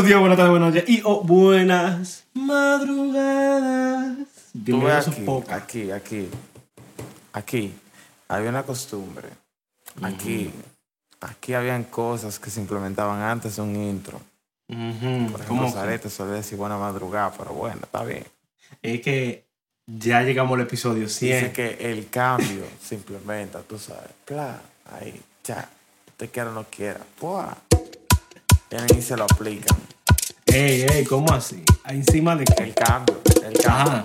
Buenos días, buenas tardes, buenas noches y o buenas madrugadas. Bienvenidos aquí, podcast. aquí, aquí, aquí, había una costumbre. Aquí, aquí habían cosas que se implementaban antes de un intro. Ujú, Por ¿cómo ejemplo? Zarete solía decir buena madrugada, pero bueno, está bien. Es que ya llegamos al episodio 100. Dice que el cambio se implementa, tú sabes. Claro, ahí, ya. Usted quiera o no quiera. ¡Pua! Vienen y se lo aplican. Ey, ey, ¿cómo así? Encima de El qué? cambio, el cambio. Ajá.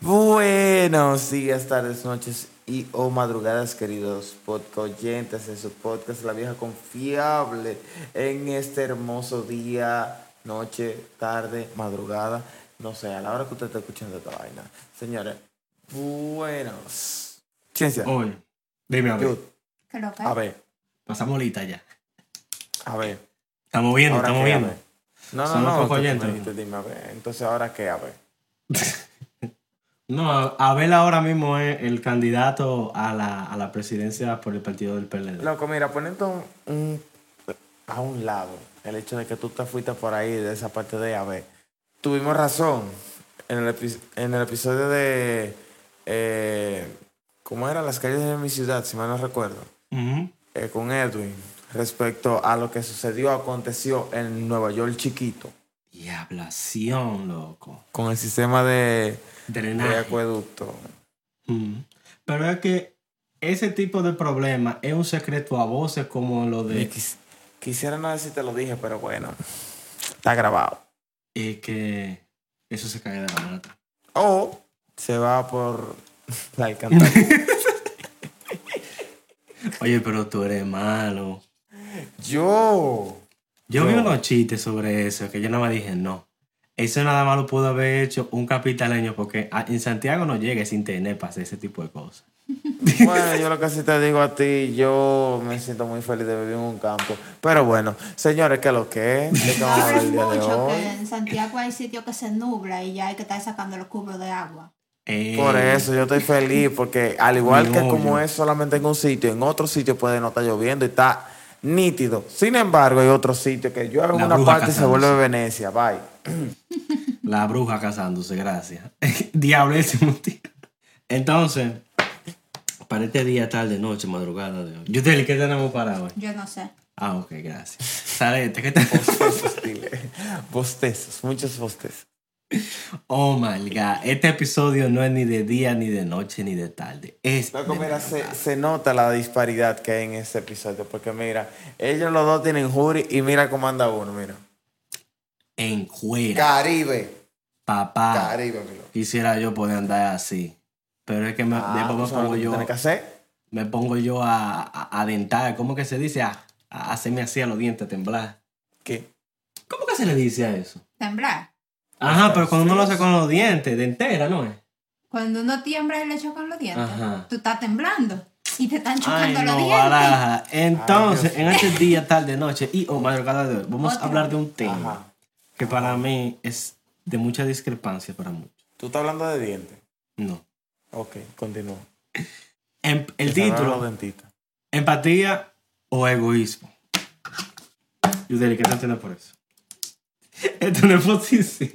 Buenos días, tardes, noches y o madrugadas, queridos podcast oyentes de su podcast La Vieja Confiable en este hermoso día, noche, tarde, madrugada, no sé, a la hora que usted está escuchando esta vaina. Señores, buenos. Ciencia, Oye, dime a ver. A ver, Pasamos lista ya. a ver. Estamos viendo, ¿ahora estamos viendo. No, no, Somos no, poco oyentes. dime, a ver. Entonces, ¿ahora qué? A ver. No, Abel ahora mismo es el candidato a la, a la presidencia por el partido del PLD. Loco, mira, poniendo un, un- a un lado el hecho de que tú te fuiste por ahí de esa parte de A ver, tuvimos razón en el, epi- en el episodio de eh, ¿cómo era? Las calles de mi ciudad, si mal no recuerdo, eh, con Edwin, respecto a lo que sucedió, aconteció en Nueva York chiquito, Diablación, loco. con el sistema de, de Drenaje. acueducto. Mm. Pero es que ese tipo de problema es un secreto a voces como lo Y de quis- quisiera no si te lo dije, pero bueno, está grabado. eh, que eso se cae de la mata. O se va por la alcantarilla. Oye, pero tú eres malo. Yo. Yo vi Yo. unos chistes sobre eso que yo nada más dije no. Eso nada más lo pudo haber hecho un capitaleño porque en Santiago no llega ese internet para hacer ese tipo de cosas. Bueno, yo lo que sí te digo a ti, yo me siento muy feliz de vivir en un campo. Pero bueno, señores, ¿qué es lo que es? ¿De qué No vamos a hables el día de mucho hoy? que en Santiago hay sitios que se nubla y ya hay que estar sacando los cubos de agua. Eh, Por eso yo estoy feliz, porque al igual que Ni como hoyo. es solamente en un sitio, en otro sitio puede no estar lloviendo y está nítido. Sin embargo, hay otros sitios que en La una parte y se vuelve Venecia. Bye. La bruja casándose, gracias. Diablo ese. Entonces, para este día, tarde, noche, madrugada de hoy. Yuteli, ¿qué tenemos para hoy? Yo no sé. Ah, ok, gracias. Salete, ¿qué tenemos? Bostezos, dile. Bostezos, muchos bostezos. Oh my god, este episodio no es ni de día, ni de noche, ni de tarde. Es Loco, de mira, se, nota la disparidad que hay en este episodio. Porque mira, ellos los dos tienen jury y mira cómo anda uno, mira. en cuera, Caribe. papá. Caribe, mi loco. Quisiera yo poder andar así. Pero es que me, Ah, después ¿tú me pongo yo, que hacer? me pongo yo a, a, a dentar, ¿cómo que se dice? A, a hacerme así a los dientes, a temblar. ¿Qué? ¿Cómo que se le dice a eso? Temblar. Ajá, pero cuando uno lo hace con los dientes, de entera, ¿no es? Cuando uno tiembla y le chocan los dientes, Ajá. tú estás temblando y te están Ay, chocando los dientes. baraja. Entonces, Ay, en este día, tarde, noche y o madrugada de hoy, vamos a hablar de un tema Ajá. que para mí es de mucha discrepancia para muchos. ¿Tú estás hablando de dientes? No. Ok, continúa. Em- el Que título, empatía o egoísmo. Yudeli, ¿qué te entiendes por eso? Esto no es posición.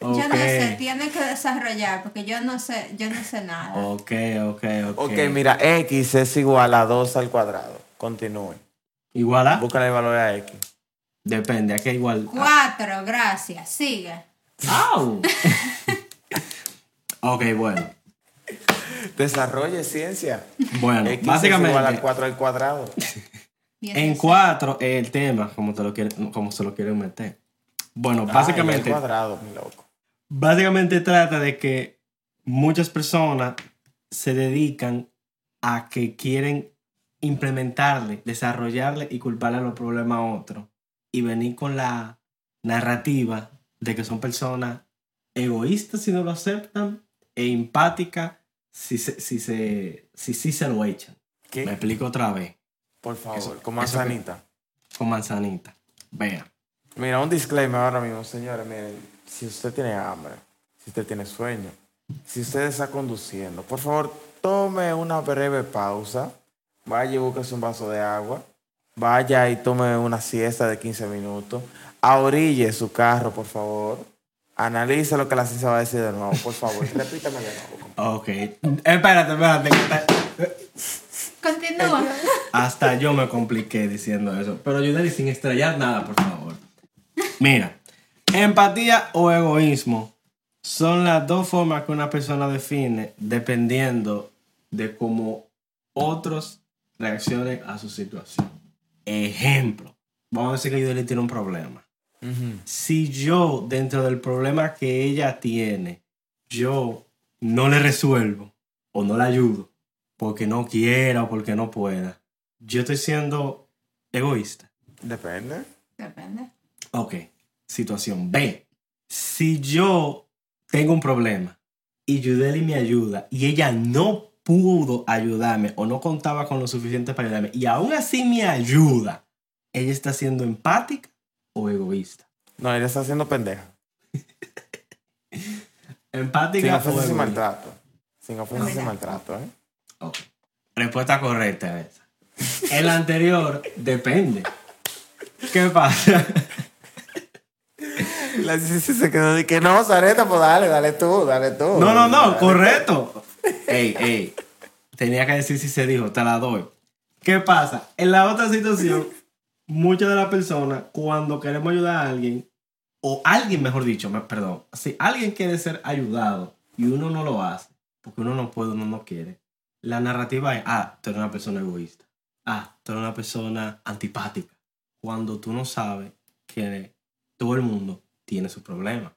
Yo no sé, tienes que desarrollar porque yo no sé, yo no sé nada. Ok, ok, ok. Ok, mira, X es igual a 2 al cuadrado. Continúe. Igual a. Búscale el valor a X. Depende, aquí igual. Cuatro, gracias. Sigue. ¡Au! ok, bueno. Desarrolle ciencia. Bueno, X es igual a básicamente, 4 al cuadrado. En cuatro es el tema, como, te lo como se lo quieren meter. Bueno, Ay, básicamente, al cuadrado, mi loco. básicamente trata de que muchas personas se dedican a que quieren implementarle, desarrollarle y culparle los problemas a otros. Y venir con la narrativa de que son personas egoístas si no lo aceptan e empáticas si se, si se, si sí se lo echan. Me ¿Qué? explico otra vez, Por favor, Eso- con que- manzanita. con manzanita. Vea. Mira, un disclaimer ahora mismo, señores. Miren, si usted tiene hambre, si usted tiene sueño, si usted está conduciendo, por favor, tome una breve pausa. Vaya y búsquese un vaso de agua. vaya y tome una siesta de 15 minutos. Orille su carro, por favor. Analice lo que la ciencia va a decir de nuevo, por favor. Repítame de nuevo. Ok. Espérate, espérate. Continúa. Hasta yo me compliqué diciendo eso. Pero Yudeli, sin estrellar nada, por favor. Mira, empatía o egoísmo son las dos formas que una persona define dependiendo de cómo otros reaccionen a su situación. Ejemplo, vamos a decir que Yudeli tiene un problema. Si yo, dentro del problema que ella tiene, yo no le resuelvo o no la ayudo porque no quiera o porque no pueda, yo estoy siendo egoísta. Depende. Depende. Ok, situación B. Si yo tengo un problema y Yudeli me ayuda y ella no pudo ayudarme o no contaba con lo suficiente para ayudarme y aún así me ayuda, ¿ella está siendo empática o egoísta? No, ella está haciendo pendeja. Empática Sin o ofensa y egoísta. maltrato. Sin ofensa y Verdad. maltrato, ¿eh? Ok. Respuesta correcta. El anterior depende. ¿Qué pasa? La se quedó de que no, Sareta, pues dale, dale tú, dale tú. No, no, no, correcto. Ey, ey. Tenía que decir si se dijo, te la doy. ¿Qué pasa? En la otra situación, muchas de las personas, cuando queremos ayudar a alguien, o alguien, mejor dicho, perdón, si alguien quiere ser ayudado y uno no lo hace, porque uno no puede, uno no quiere, la narrativa es, ah, tú eres una persona egoísta. Ah, tú eres una persona antipática. Cuando tú no sabes que todo el mundo tiene su problema.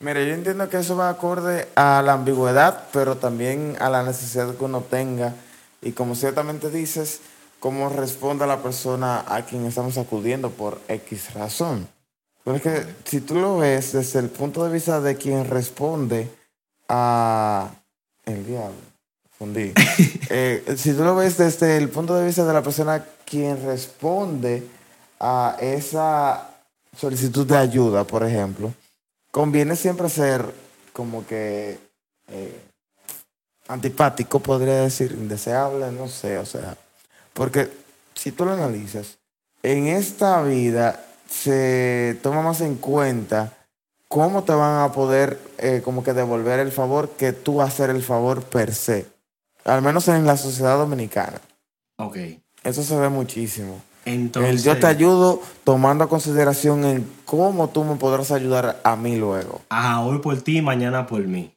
Mira, yo entiendo que eso va acorde a la ambigüedad, pero también a la necesidad que uno tenga. Y como ciertamente dices, cómo responde la persona a quien estamos acudiendo por X razón. Pero es que si tú lo ves desde el punto de vista de quien responde a... El diablo. Fundí. Eh, si tú lo ves desde el punto de vista de la persona quien responde a esa solicitud de ayuda, por ejemplo, conviene siempre ser como que eh, antipático, podría decir, indeseable, no sé, o sea, porque si tú lo analizas, en esta vida se toma más en cuenta cómo te van a poder eh, como que devolver el favor que tú hacer el favor per se, al menos en la sociedad dominicana. Ok. Eso se ve muchísimo. Entonces, El yo te ayudo tomando a consideración en cómo tú me podrás ayudar a mí luego. Ajá, hoy por ti, mañana por mí.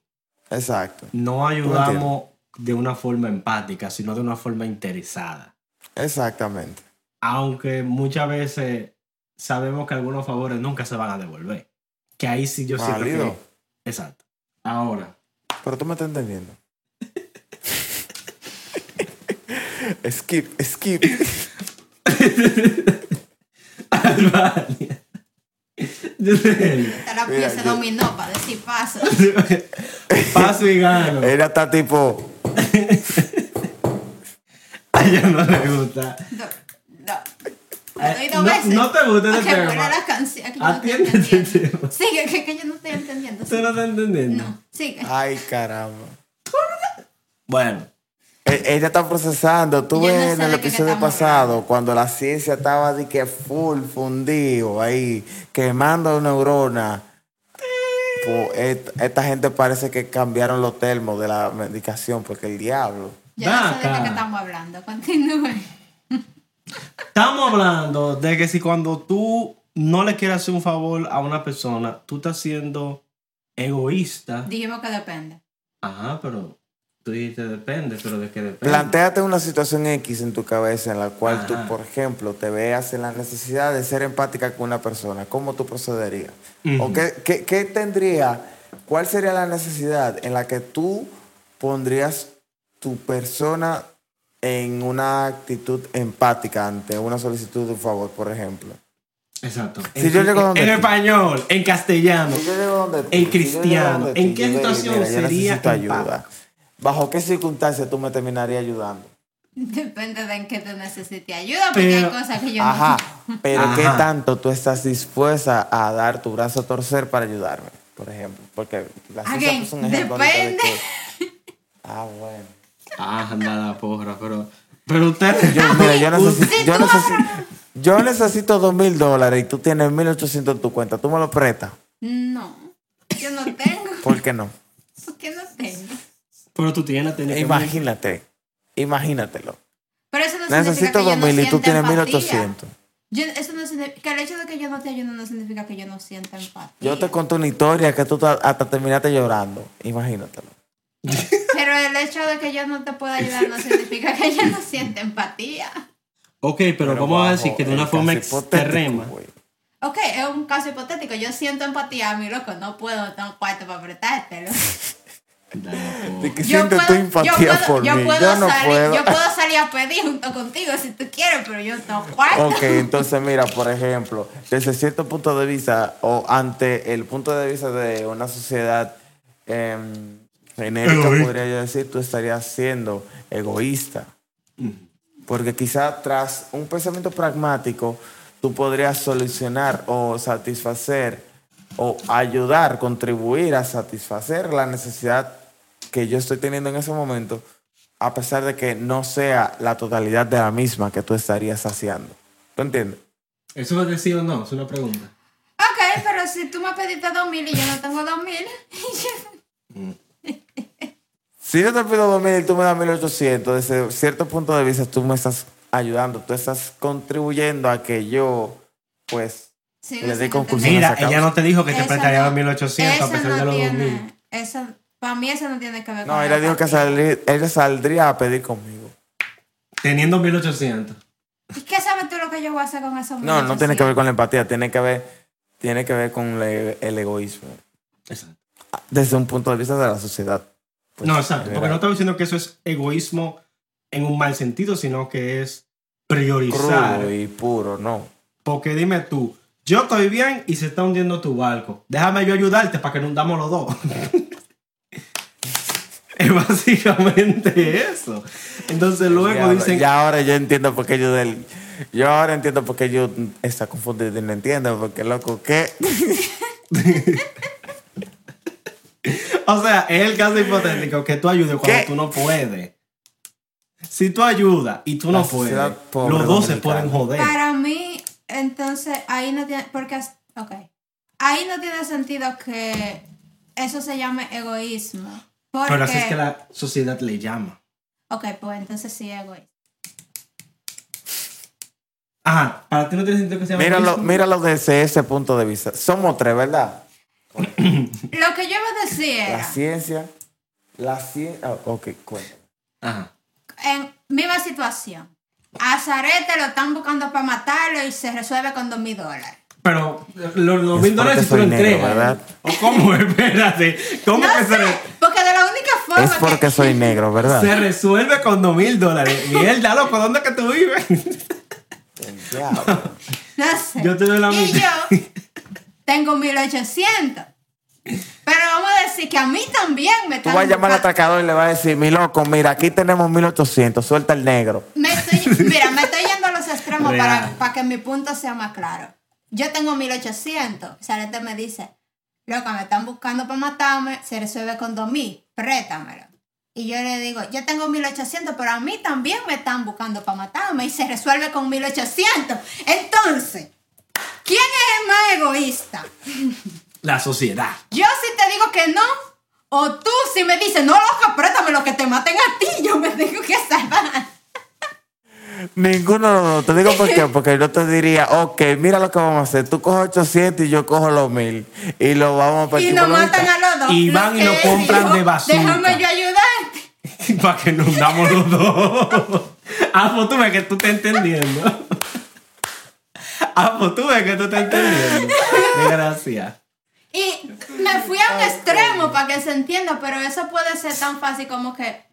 Exacto. No ayudamos de una forma empática, sino de una forma interesada. Exactamente. Aunque muchas veces sabemos que algunos favores nunca se van a devolver. Que ahí sí yo Válido. que... Exacto. Ahora, Pero tú me estás entendiendo. Skip, skip. Albania. La Mira, pieza yo- dominó para decir paso. Paso y gano. Ella está tipo. A ella no le gusta. No, no. Eh, no- no te gusta ese Ok, tema. buena la canción. que no entendiendo. tema. Sigue, que, que yo no estoy entendiendo. ¿Tú no estás entendiendo? No, sigue. Ay, caramba. Bueno, Ella está procesando. Tú Yo no ves sé en el de qué episodio estamos pasado, cuando la ciencia estaba de que full fundido ahí, quemando neuronas. Pues, et- esta gente parece que cambiaron los termos de la medicación, porque el diablo. Yo no sé de Vaca. qué estamos hablando. Continúe. estamos hablando de que si cuando tú no le quieres hacer un favor a una persona, tú estás siendo egoísta. Dijimos que depende. Ajá, pero dijiste depende, pero ¿de qué depende? Plantéate una situación X en tu cabeza en la cual tú, por ejemplo, te veas en la necesidad de ser empática con una persona. ¿Cómo tú procederías? ¿O qué, qué- qué tendría, cuál sería la necesidad en la que tú pondrías tu persona en una actitud empática ante una solicitud de un favor, por ejemplo? Exacto. Si en, yo llego en- donde en español, en castellano. Si yo llego donde si yo llego cristiano, donde ¿en qué situación "Mira, yo sería ayuda. ¿Bajo qué circunstancias tú me terminarías ayudando? Depende de en qué tú necesites ayuda, porque Pero- hay cosas que yo Ajá, pero ¿qué tanto tú estás dispuesta a dar tu brazo a torcer para ayudarme? Por ejemplo, porque la ciencia Again, puso un ejemplo de depende. que- Ah, bueno. Ah, anda la porra, pero. Pero usted. Yo, mira, yo necesito, Si yo necesito, yo necesito dos mil dólares y tú tienes mil ochocientos en tu cuenta, ¿tú me lo prestas? No, yo no tengo. ¿Por qué no? ¿Por qué no tengo? Pero tú tienes, tienes que- Imagínate, imagínatelo. Pero eso no significa Necesito que yo dos no mil y tú tienes mil empatía. ochocientos. Yo- eso no significa, que el hecho de que yo no te ayude no significa que yo no sienta empatía. Yo te conté una historia que tú ta- hasta terminaste llorando. Imagínatelo. Pero el hecho de que yo no te pueda ayudar no significa que yo no sienta empatía. Ok, pero, vamos a decir que de una forma extrema. Ok, es un caso hipotético. Yo siento empatía a mi loco. No puedo, tengo cuarto para apretártelo. De que Yo tu puedo, empatía yo puedo, por yo mí. puedo yo no salir, puedo. yo puedo salir a pedir junto contigo si tú quieres, pero yo no cuarto. Ok, entonces mira, por ejemplo, desde cierto punto de vista o ante el punto de vista de una sociedad em, genérica, podría yo decir, tú estarías siendo egoísta. Porque quizá tras un pensamiento pragmático, tú podrías solucionar o satisfacer o ayudar, contribuir a satisfacer la necesidad que yo estoy teniendo en ese momento, a pesar de que no sea la totalidad de la misma que tú estarías saciando. ¿Tú entiendes? ¿Eso es decir o no? Es una pregunta. Ok, pero si tú me pediste dos mil y yo no tengo dos mil, Si yo te pido 2.000 y tú me das 1.800, desde cierto punto de vista tú me estás ayudando, tú estás contribuyendo a que yo, pues, Le sin conclusión. Mira, ella no te dijo que te prestaría no- 1800 a pesar de los tiene- 2000. Eso, para mí eso no tiene que ver con no, ella dijo que empatía. salir- ella saldría a pedir conmigo. Teniendo 1800. ¿Y qué sabes tú lo que yo voy a hacer con esos No, no tiene 1800? que ver con la empatía, tiene que ver, tiene que ver con le- el egoísmo. Exacto. Desde un punto de vista de la sociedad. Pues, no, exacto. Porque no estaba diciendo que eso es egoísmo en un mal sentido, sino que es priorizar. Crudo y puro, no. Porque dime tú, yo estoy bien y se está hundiendo tu barco. Déjame yo ayudarte para que nos hundamos los dos. es básicamente eso. Entonces luego ya, dicen, ya ahora yo entiendo por qué yo del... Yo ahora entiendo por qué yo está confundido y no entiendo, porque loco, ¿qué? o sea, es el caso hipotético que tú ayudes cuando ¿Qué? tú no puedes. Si tú ayudas y tú no puedes, los dos se pueden joder. Para mí, entonces, ahí no tiene, porque, ok, ahí no tiene sentido que eso se llame egoísmo. Porque, Pero así es que la sociedad le llama. ok, pues entonces sí egoísmo. Ajá, para ti no tiene sentido que se llame Míralo, míralo desde ese punto de vista. Somos tres, ¿verdad? Lo que yo iba a decir La ciencia, la ciencia... ok, cuéntame. Ajá. en misma situación, a Zarete lo están buscando para matarlo y se resuelve con dos mil dólares. Pero los dos mil Es dólares si tú lo entregas. ¿verdad? ¿O cómo? Espérate. ¿Cómo No que se, sé, re- porque de la única forma Es porque que... soy negro, ¿verdad? se resuelve con dos mil dólares? Mierda, loco, ¿dónde es que tú vives? No sé. Yo te doy la y mitad. yo tengo 1800. Pero vamos a decir que a mí también me Tú están vas a llamar al buscando- atracador y le vas a decir, mi loco, mira, aquí tenemos 1800, suelta el negro. Me estoy- mira, me estoy yendo a los extremos Real. para, para que mi punto sea más claro. Yo tengo 1800. Zarete me dice, loca, me están buscando para matarme, se resuelve con 2000, préstamelo. Y yo le digo, yo tengo 1800, pero a mí también me están buscando para matarme y se resuelve con 1800. Entonces, ¿quién es el más egoísta? La sociedad. Yo si te digo que no, o tú si me dices, no, loca, préstame lo que te maten a ti, yo me tengo que salvar. Ninguno de los dos. Te digo por qué. Porque yo te diría, ok, mira lo que vamos a hacer. Tú coges 800 y yo cojo los 1000. Y lo vamos a Y partir nos por la matan mitad. a los dos. Y van y lo compran dijo, de bazooka. Déjame yo ayudarte. para que nos damos los dos. Ah, pues tú ves que tú estás entendiendo. Ah, pues tú ves que tú estás entendiendo. Gracias. Y me fui a un extremo para que se entienda, pero eso puede ser tan fácil como que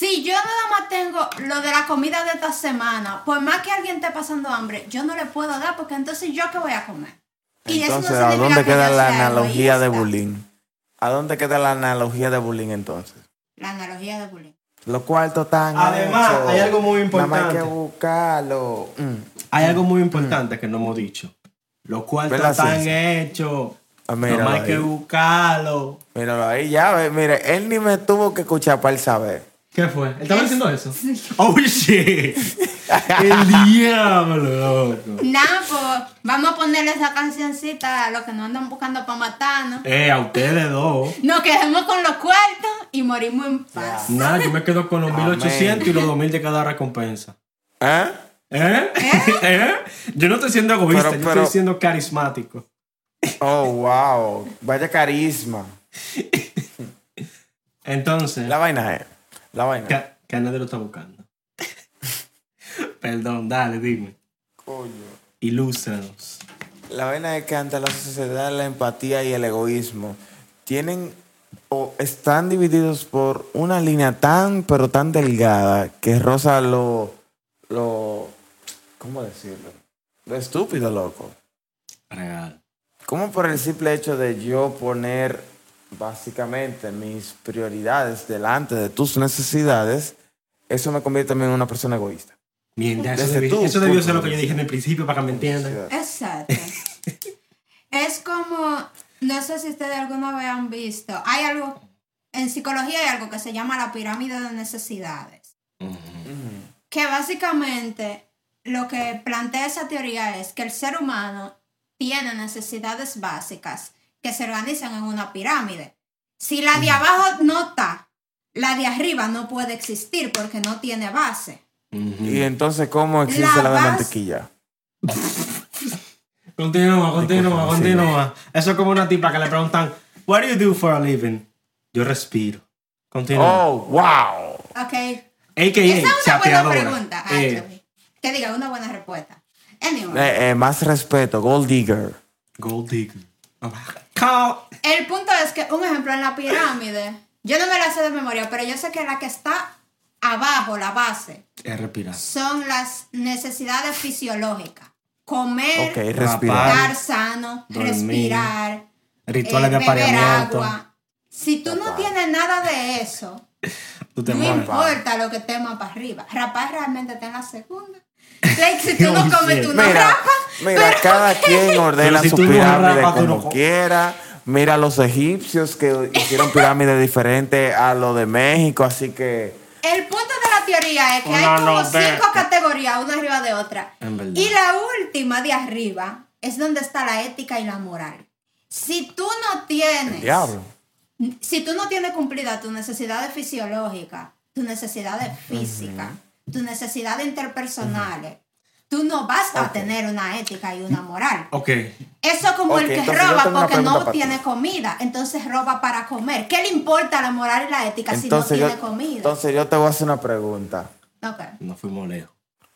si yo nada más tengo lo de la comida de esta semana, por más que alguien esté pasando hambre, yo no le puedo dar porque entonces yo qué voy a comer. Y eso no Entonces, ¿a dónde que queda la analogía de bullying? ¿A dónde queda la analogía de bullying entonces? La analogía de bullying. Los cuartos están Además, hechos. hay algo muy Nada más hay que importante. buscarlo. Mm. Hay algo muy importante que no hemos dicho. Los cuartos están hechos. Ah, No hay que buscarlo. Míralo ahí, ya ve, mire, él ni me tuvo que escuchar para él saber. ¿Qué fue? ¿Él estaba diciendo eso? Oh, shit. El diablo, loco. Nada, pues vamos a ponerle esa cancioncita a los que nos andan buscando para matarnos. Eh, a ustedes dos. Nos quedemos con los cuartos y morimos en paz. Nada, yo me quedo con los Amén. 1800 y los 2000 de cada recompensa. ¿Eh? ¿Eh? ¿Eh? Yo no estoy siendo egoísta, Pero- yo estoy siendo carismático. Oh, wow. Vaya carisma. Entonces, La vaina es. La vaina. que, que nadie lo está buscando. Perdón, dale, dime. Coño. Ilústranos. La vaina es que ante la sociedad la empatía y el egoísmo tienen o están divididos por una línea tan pero tan delgada que roza lo lo ¿cómo decirlo? Lo estúpido, loco. Real. Como por el simple hecho de yo poner básicamente mis prioridades delante de tus necesidades, eso me convierte también en una persona egoísta. Mierda, eso, Desde debió, tu eso debió ser lo que yo dije en el principio para que me entiendan. Exacto. es como, no sé si ustedes alguna vez han visto, hay algo, en psicología hay algo que se llama la pirámide de necesidades. Que básicamente lo que plantea esa teoría es que el ser humano tiene necesidades básicas que se organizan en una pirámide. Si la de abajo no está, la de arriba no puede existir porque no tiene base. Y entonces, ¿cómo existe La la, de base- mantequilla? Continúa, continúa, continúa. Eso es como una tipa que le preguntan, What do you do for a living? Yo respiro. Continúa. Oh, wow. Ok. AKA, Esa es una buena pregunta, Eh. Que diga una buena respuesta. Anyway, Eh, eh, más respeto, Gold Digger. Gold digger. El punto es que, un ejemplo, en la pirámide, yo no me la sé de memoria, pero yo sé que la que está abajo, la base, Es respirar. son las necesidades fisiológicas. Comer, Ok, respira. Rapar. estar sano, dormir, respirar, Rituales eh, de beber apareamiento. agua. Si tú no tienes nada de eso, Tú te no mueres. importa lo que estemos para arriba. Rapar realmente está en la segunda. Like, si tú no comes, tú no Mira, rapas. mira, pero- cada quien ordena si su no pirámide como no quiera. Mira los egipcios que hicieron pirámides diferentes a lo de México, así que El punto de la teoría es que Una hay como novela. cinco categorías, una arriba de otra. Y la última de arriba es donde está la ética y la moral. Si tú no tienes, diablo. si tú no tienes cumplida tus necesidades fisiológicas, tus necesidades físicas, tus necesidades interpersonales, tú no vas a tener una ética y una moral. Ok. Eso como Ok, el que roba porque no tiene comida, entonces roba para comer. ¿Qué le importa la moral y la ética Entonces si no yo, tiene comida? entonces yo te voy a hacer una pregunta. Ok. No fuimos lejos.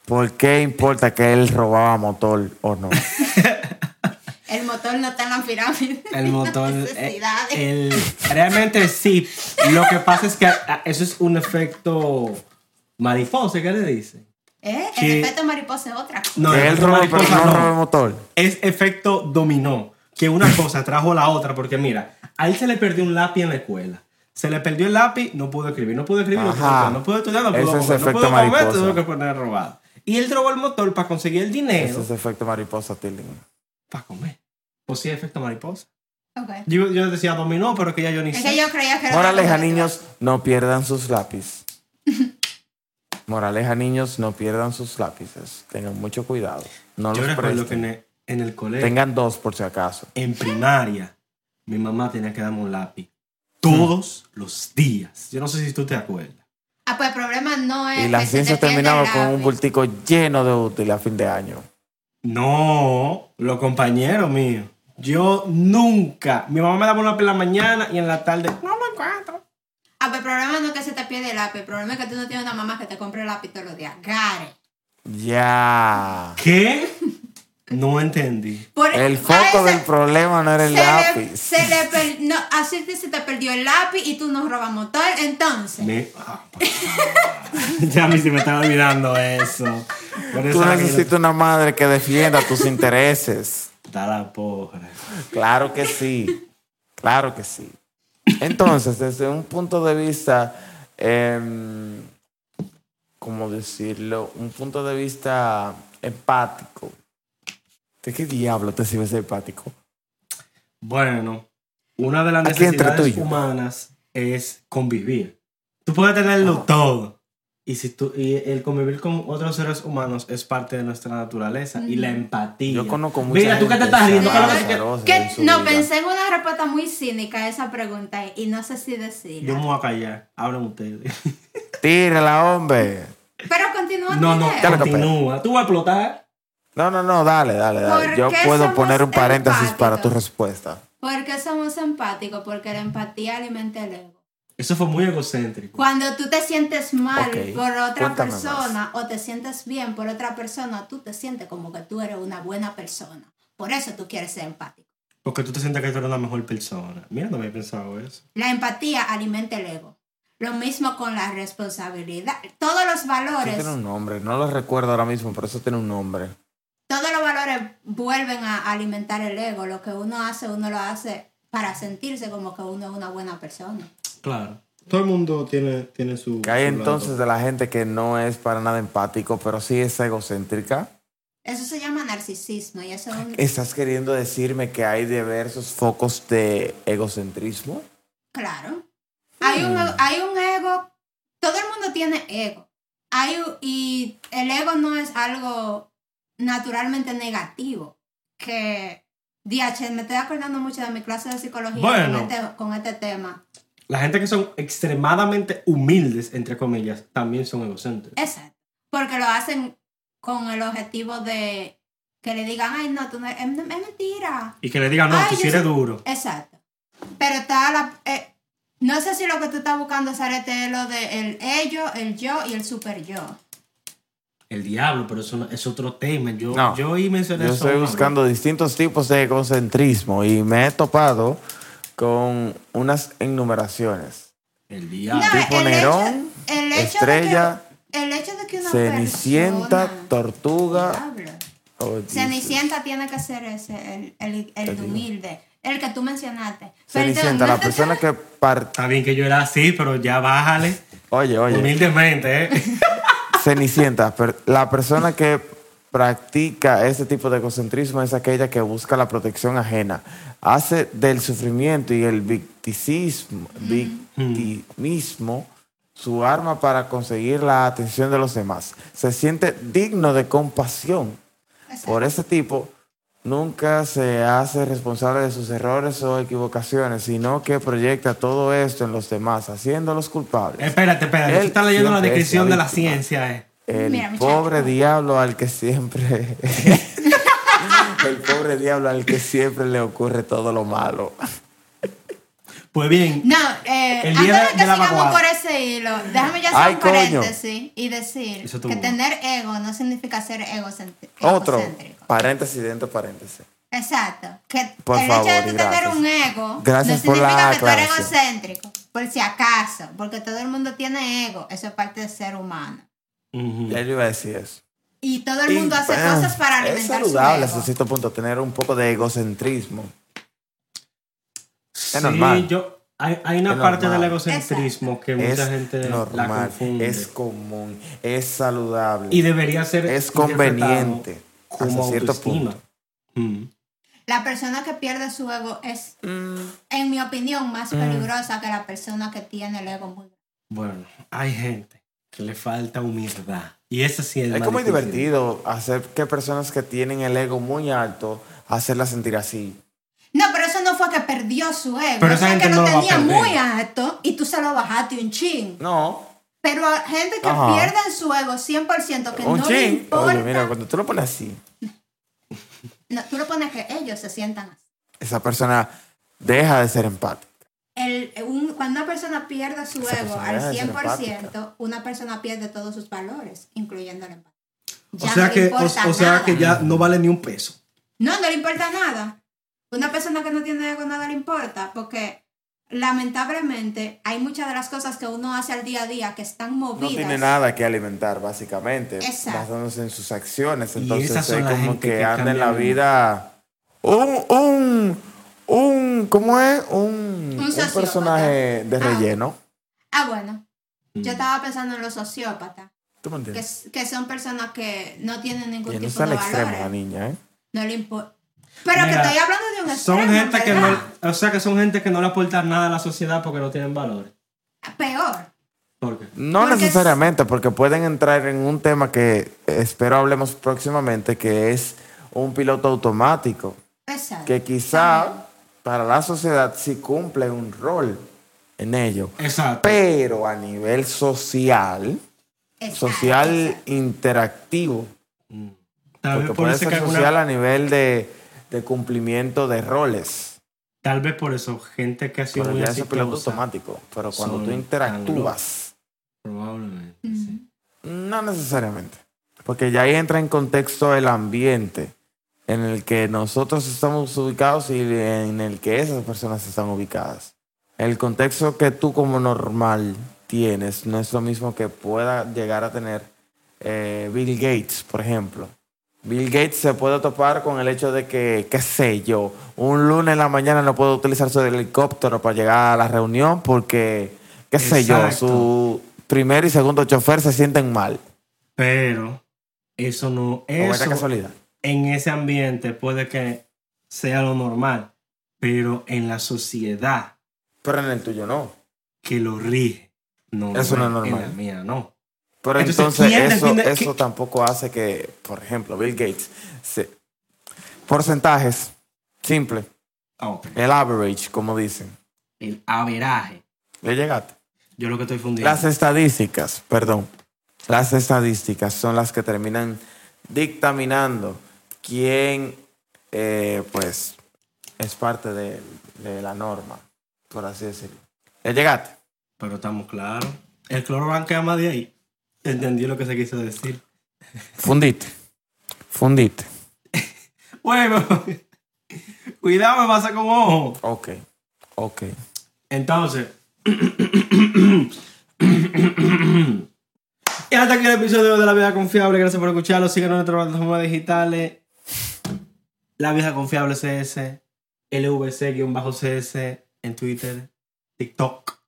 ¿Por qué importa que él robaba motor o no? El motor no está en la pirámide. El motor. eh, el, realmente sí. Lo que pasa es que ah, eso es un efecto mariposa, ¿qué le dicen? ¿Eh? El que- efecto mariposa es otra cosa. No, el pero mariposa no motor. Es efecto dominó. Que una cosa trajo la otra, porque mira, a él se le perdió un lápiz en la escuela. Se le perdió el lápiz, no pudo escribir, no pudo escribir, no pudo, Ajá. estudiar, no pudo estudiar, no pudo Ese es comer, no efecto pudo comer, mariposa. tuvo que poner robado. Y él robó el motor para conseguir el dinero Ese es efecto mariposa, Tilling. para comer. Pues sí, efecto mariposa. Ok. Yo, yo decía dominó, pero que ya yo ni Es sé. que yo creía que era Moraleja, niños, no pierdan sus lápices. Moraleja, niños, no pierdan sus lápices. Tengan mucho cuidado. No Yo los recuerdo que en el, en el colegio, Tengan dos por si acaso. en primaria, mi mamá tenía que darme un lápiz todos los días. Yo no sé si tú te acuerdas. Ah, pues el problema no es Y la que se ciencia terminaba con un bultico lleno de útiles a fin de año. No, los compañeros míos. Yo nunca. Mi mamá me daba un lápiz en la mañana y en la tarde. No me encuentro. Ah, pues el problema no es que se te pierda el lápiz. El problema es que tú no tienes una mamá que te compre el lápiz todos los días. It. Ya. ¿Qué? No entendí. Por- El foco ese- del problema no era el se le, lápiz. se le per- no, así te- se te perdió el lápiz y tú no robas motor, entonces. Me- ah, favor. ya a mí se me estaba olvidando eso. Por eso Tú que necesitas una madre que defienda tus intereses. Está la porra. Claro que sí. Claro que sí. Entonces, desde un punto de vista, em, ¿cómo decirlo? Un punto de vista empático. ¿De qué diablo te sirve ser empático? Bueno, una de las Aquí necesidades humanas es convivir. Tú puedes tenerlo todo. Y, si tú, y el convivir con otros seres humanos es parte de nuestra naturaleza. Y la empatía. Yo conozco mucha Mira, tú que te estás riendo. ¿qué no, vida. pensé en una respuesta muy cínica a esa pregunta y no sé si decirla. Yo me voy a callar. Hablen ustedes. Tírala, hombre. Pero continúa No, no. Dale, continúa. Tú vas a explotar. No, no, no, dale, dale, dale. ¿Por Yo qué puedo poner un paréntesis para tu respuesta. ¿Por qué somos empáticos? Porque la empatía alimenta el ego. Eso fue muy egocéntrico. Cuando tú te sientes mal Ok, por otra cuéntame persona o te sientes bien por otra persona, tú te sientes como que tú eres una buena persona. Por eso tú quieres ser empático. Porque tú te sientes que tú eres una mejor persona. Mira, no había pensado eso. La empatía alimenta el ego. Lo mismo con la responsabilidad. Todos los Eso valores, tiene un nombre, no lo recuerdo ahora mismo, pero eso tiene un nombre. todos los valores vuelven a alimentar el ego. Lo que uno hace, uno lo hace para sentirse como que uno es una buena persona. Claro. Todo el mundo tiene, tiene su. Que hay su entonces lado. de la gente que no es para nada empático, pero sí es egocéntrica. Eso se llama narcisismo y eso es un... ¿Estás queriendo decirme que hay diversos focos de egocentrismo? Claro. Hay un, hay un ego, todo el mundo tiene ego. Hay, y el ego no es algo naturalmente negativo. Que, DH, me estoy acordando mucho de mi clase de psicología Bueno. con, este, con este tema. La gente que son extremadamente humildes, entre comillas, también son egocéntricos. Exacto. Porque lo hacen con el objetivo de que le digan, ay, no, tú no, es, es mentira. Y que le digan, no, Ay, tú sí eres duro. Exacto. Pero está la... eh, no sé si lo que tú estás buscando, Sarete, es lo de el ello, el yo y el super yo. El diablo, pero eso es otro tema. Yo, No. yo ahí mencioné Yo eso. estoy buscando distintos tipos de egocentrismo y me he topado con unas enumeraciones. El diablo. No, Tipo el Nerón, hecho- el hecho de Estrella, que- el hecho de que una Cenicienta, persona- Tortuga. Diablo. oh. Cenicienta tiene que ser ese, el, el, el humilde, el que tú mencionaste. Cenicienta, la persona que par... Está bien que yo era así, pero ya bájale. Oye, oye. Humildemente, ¿eh? Cenicienta, la persona que practica ese tipo de egocentrismo es aquella que busca la protección ajena, hace del sufrimiento y el victicismo, victimismo su arma para conseguir la atención de los demás. Se siente digno de compasión. Por ese tipo, nunca se hace responsable de sus errores o equivocaciones, sino que proyecta todo esto en los demás, haciéndolos culpables. Espérate, espérate. Él Tú estás leyendo la descripción de la ciencia, ¿eh? El Mira, pobre diablo al que siempre. el pobre diablo al que siempre le ocurre todo lo malo. Pues bien, No, eh, El antes día de de- que de la sigamos por ese hilo, déjame ya hacer Ay, un coño. paréntesis y decir que tener ego no significa ser egocentri- Otro. egocéntrico. Paréntesis dentro de paréntesis. Exacto. Que Por el favor, hecho de tener gracias. un ego Gracias no significa que tú eres egocéntrico. Por si acaso. Porque todo el mundo tiene ego. Eso es parte del ser humano. Ujú. Ya yo iba a decir eso. Y todo el Y, mundo hace bueno, cosas para Es alimentar saludable su hasta cierto punto tener un poco de egocentrismo. sí, normal. yo, hay, hay una Es parte normal. del egocentrismo que mucha es gente la normal, confunde. es común, es saludable, y debería ser es conveniente como hasta cierto punto. Mm. La persona que pierde su ego es, Mm. en mi opinión, más peligrosa que la persona que tiene el ego muy Bueno, hay gente le falta humildad. Y eso sí es Es como muy difícil. divertido hacer que personas que tienen el ego muy alto, hacerlas sentir así. No, pero eso no fue que perdió su ego. Pero eso esa es que no lo tenía muy alto y tú se lo bajaste un chin. No, Pero a gente que Ajá. pierden su ego 100% que un no le chin. importa. Oye, mira, cuando tú lo pones así, No, tú lo pones que ellos se sientan así. esa persona deja de ser empática. El, un- cuando una persona pierde su Esa ego al deja de ser 100%, una persona pierde todos sus valores, incluyendo el empatía. O Ya sea, no le que, o, importa o sea nada. que ya no vale ni un peso. No, no le importa nada. Una persona que no tiene ego nada le importa, porque lamentablemente hay muchas de las cosas que uno hace al día a día que están No movidas. tiene nada que alimentar, básicamente, Exacto. basándose en sus acciones. Entonces es la como que, que anda en la vida un, un, un, ¿cómo es? Un, un personaje de Ah. relleno. Ah, bueno. Yo Mm. estaba pensando en los sociópatas, ¿Tú me entiendes? que son personas que no tienen ningún Y no tipo de extremo la niña, ¿eh? No le importa. Pero Mira, que estoy hablando de un Son extremo, gente que no, o sea que son gente que no le aportan nada a la sociedad porque no tienen valores. Peor. ¿Por qué? No Porque necesariamente, porque pueden entrar en un tema que espero hablemos próximamente, que es un piloto automático, Exacto. que quizá para la sociedad sí cumple un rol en ello, Exacto. pero a nivel social, Exacto, social exacto. interactivo, Mm. Tal vez porque por puede eso ser alguna- social a nivel de, de cumplimiento de roles. Tal vez por eso, gente que ha sido Pero muy ya es piloto automático. Pero cuando tú interactúas, Probablemente, sí. no necesariamente. Porque ya ahí entra en contexto el ambiente en el que nosotros estamos ubicados y en el que esas personas están ubicadas. El contexto que tú como normal tienes no es lo mismo que pueda llegar a tener eh, Bill Gates, por ejemplo. Bill Gates se puede topar con el hecho de que, qué sé yo, un lunes en la mañana no puede utilizar su helicóptero para llegar a la reunión porque, qué sé yo, su primer y segundo chofer se sienten mal. Pero eso no, O era eso casualidad. En ese ambiente puede que sea lo normal, pero en la sociedad Pero en el tuyo no. que lo rige, no Eso no es en normal. la mía no. Pero Entonces, entonces, ¿quién eso, eso qué- tampoco hace que, por ejemplo, Bill Gates, se- porcentajes, simple, Ah, el average, como dicen. El averaje. ¿Le llegaste? Yo lo que estoy fundiendo. Las estadísticas, perdón, las estadísticas son las que terminan dictaminando quién, eh, pues, es parte de, de la norma, por así decirlo. ¿Le llegaste? Pero estamos claros. El cloro más de ahí. Entendí lo que se quiso decir. Fundiste. Fundiste. Bueno, cuidado, me pasa con ojo. Ok. Ok. Entonces. y hasta aquí el episodio de La Vieja Confiable. Gracias por escucharlo. Síganos en nuestras plataformas digitales. La Vieja Confiable CS. LVC-CS en Twitter. TikTok.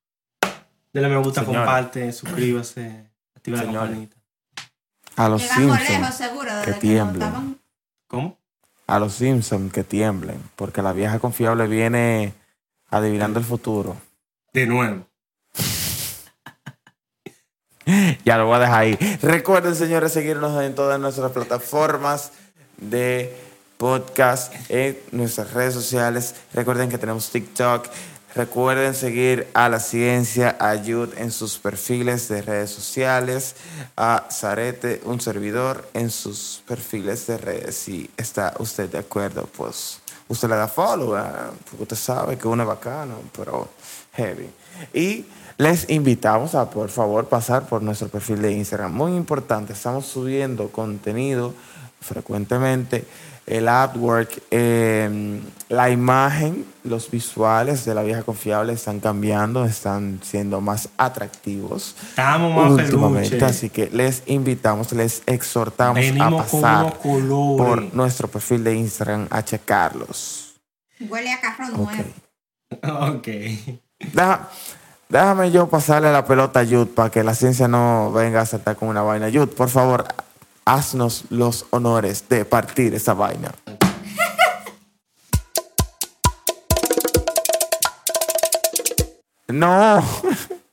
Denle me gusta, comparte, suscríbase. Activa la campanita. A los Llegamos lejos, Simpsons. seguro, que desde que nos tiemblen. ¿Cómo? A los Simpsons que tiemblen. Porque la vieja confiable viene adivinando el futuro. De nuevo. Ya lo voy a dejar ahí. Recuerden, señores, seguirnos en todas nuestras plataformas de podcast, en nuestras redes sociales. Recuerden que tenemos TikTok. Recuerden seguir a la ciencia Ayud en sus perfiles de redes sociales. A Zarete, un servidor, en sus perfiles de redes. Si está usted de acuerdo, pues usted le da follow. Porque usted sabe que uno es bacano, pero heavy. Y les invitamos a, por favor, pasar por nuestro perfil de Instagram. Muy importante, estamos subiendo contenido frecuentemente. El artwork, eh, la imagen, los visuales de la vieja confiable están cambiando, están siendo más atractivos Estamos más últimamente. peluches. Así que les invitamos, les exhortamos Venimos a pasar por nuestro perfil de Instagram a checarlos. Huele a carro Ok. nuevo. Ok. Deja- déjame yo pasarle la pelota a Yud para que la ciencia no venga a saltar con una vaina. Yud, por favor, haznos los honores de partir esa vaina. No.